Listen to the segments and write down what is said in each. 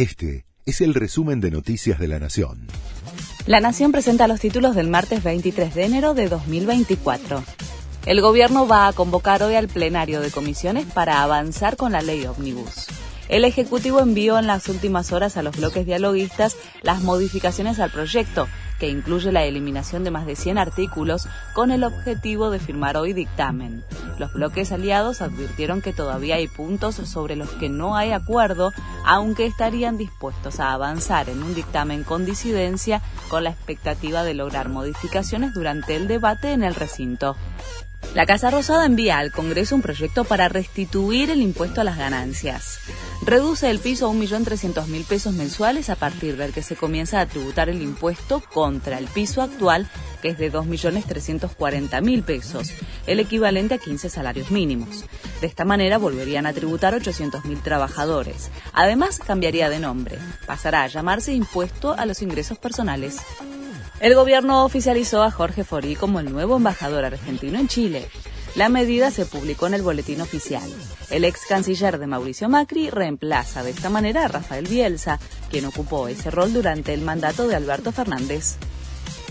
Este es el resumen de Noticias de la Nación. La Nación presenta los títulos del martes 23 de enero de 2024. El gobierno va a convocar hoy al plenario de comisiones para avanzar con la ley ómnibus. El Ejecutivo envió en las últimas horas a los bloques dialoguistas las modificaciones al proyecto, que incluye la eliminación de más de 100 artículos con el objetivo de firmar hoy dictamen. Los bloques aliados advirtieron que todavía hay puntos sobre los que no hay acuerdo, aunque estarían dispuestos a avanzar en un dictamen con disidencia con la expectativa de lograr modificaciones durante el debate en el recinto. La Casa Rosada envía al Congreso un proyecto para restituir el impuesto a las ganancias. Reduce el piso a 1.300.000 pesos mensuales a partir del que se comienza a tributar el impuesto contra el piso actual, que es de 2.340.000 pesos, el equivalente a 15 salarios mínimos. De esta manera volverían a tributar 800.000 trabajadores. Además, cambiaría de nombre. Pasará a llamarse impuesto a los ingresos personales. El gobierno oficializó a Jorge Forí como el nuevo embajador argentino en Chile. La medida se publicó en el boletín oficial. El ex canciller de Mauricio Macri reemplaza de esta manera a Rafael Bielsa, quien ocupó ese rol durante el mandato de Alberto Fernández.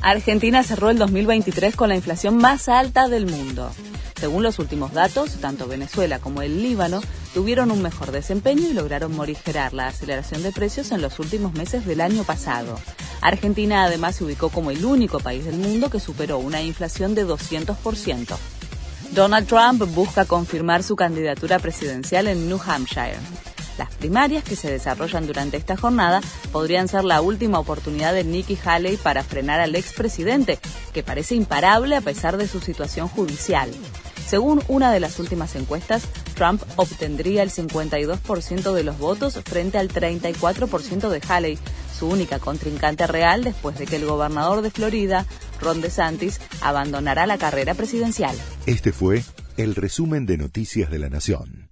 Argentina cerró el 2023 con la inflación más alta del mundo. Según los últimos datos, tanto Venezuela como el Líbano tuvieron un mejor desempeño y lograron morigerar la aceleración de precios en los últimos meses del año pasado. Argentina además se ubicó como el único país del mundo que superó una inflación de 200%. Donald Trump busca confirmar su candidatura presidencial en New Hampshire. Las primarias que se desarrollan durante esta jornada podrían ser la última oportunidad de Nikki Haley para frenar al expresidente, que parece imparable a pesar de su situación judicial. Según una de las últimas encuestas, Trump obtendría el 52% de los votos frente al 34% de Haley, su única contrincante real después de que el gobernador de Florida, Ron DeSantis, abandonará la carrera presidencial. Este fue el resumen de Noticias de la Nación.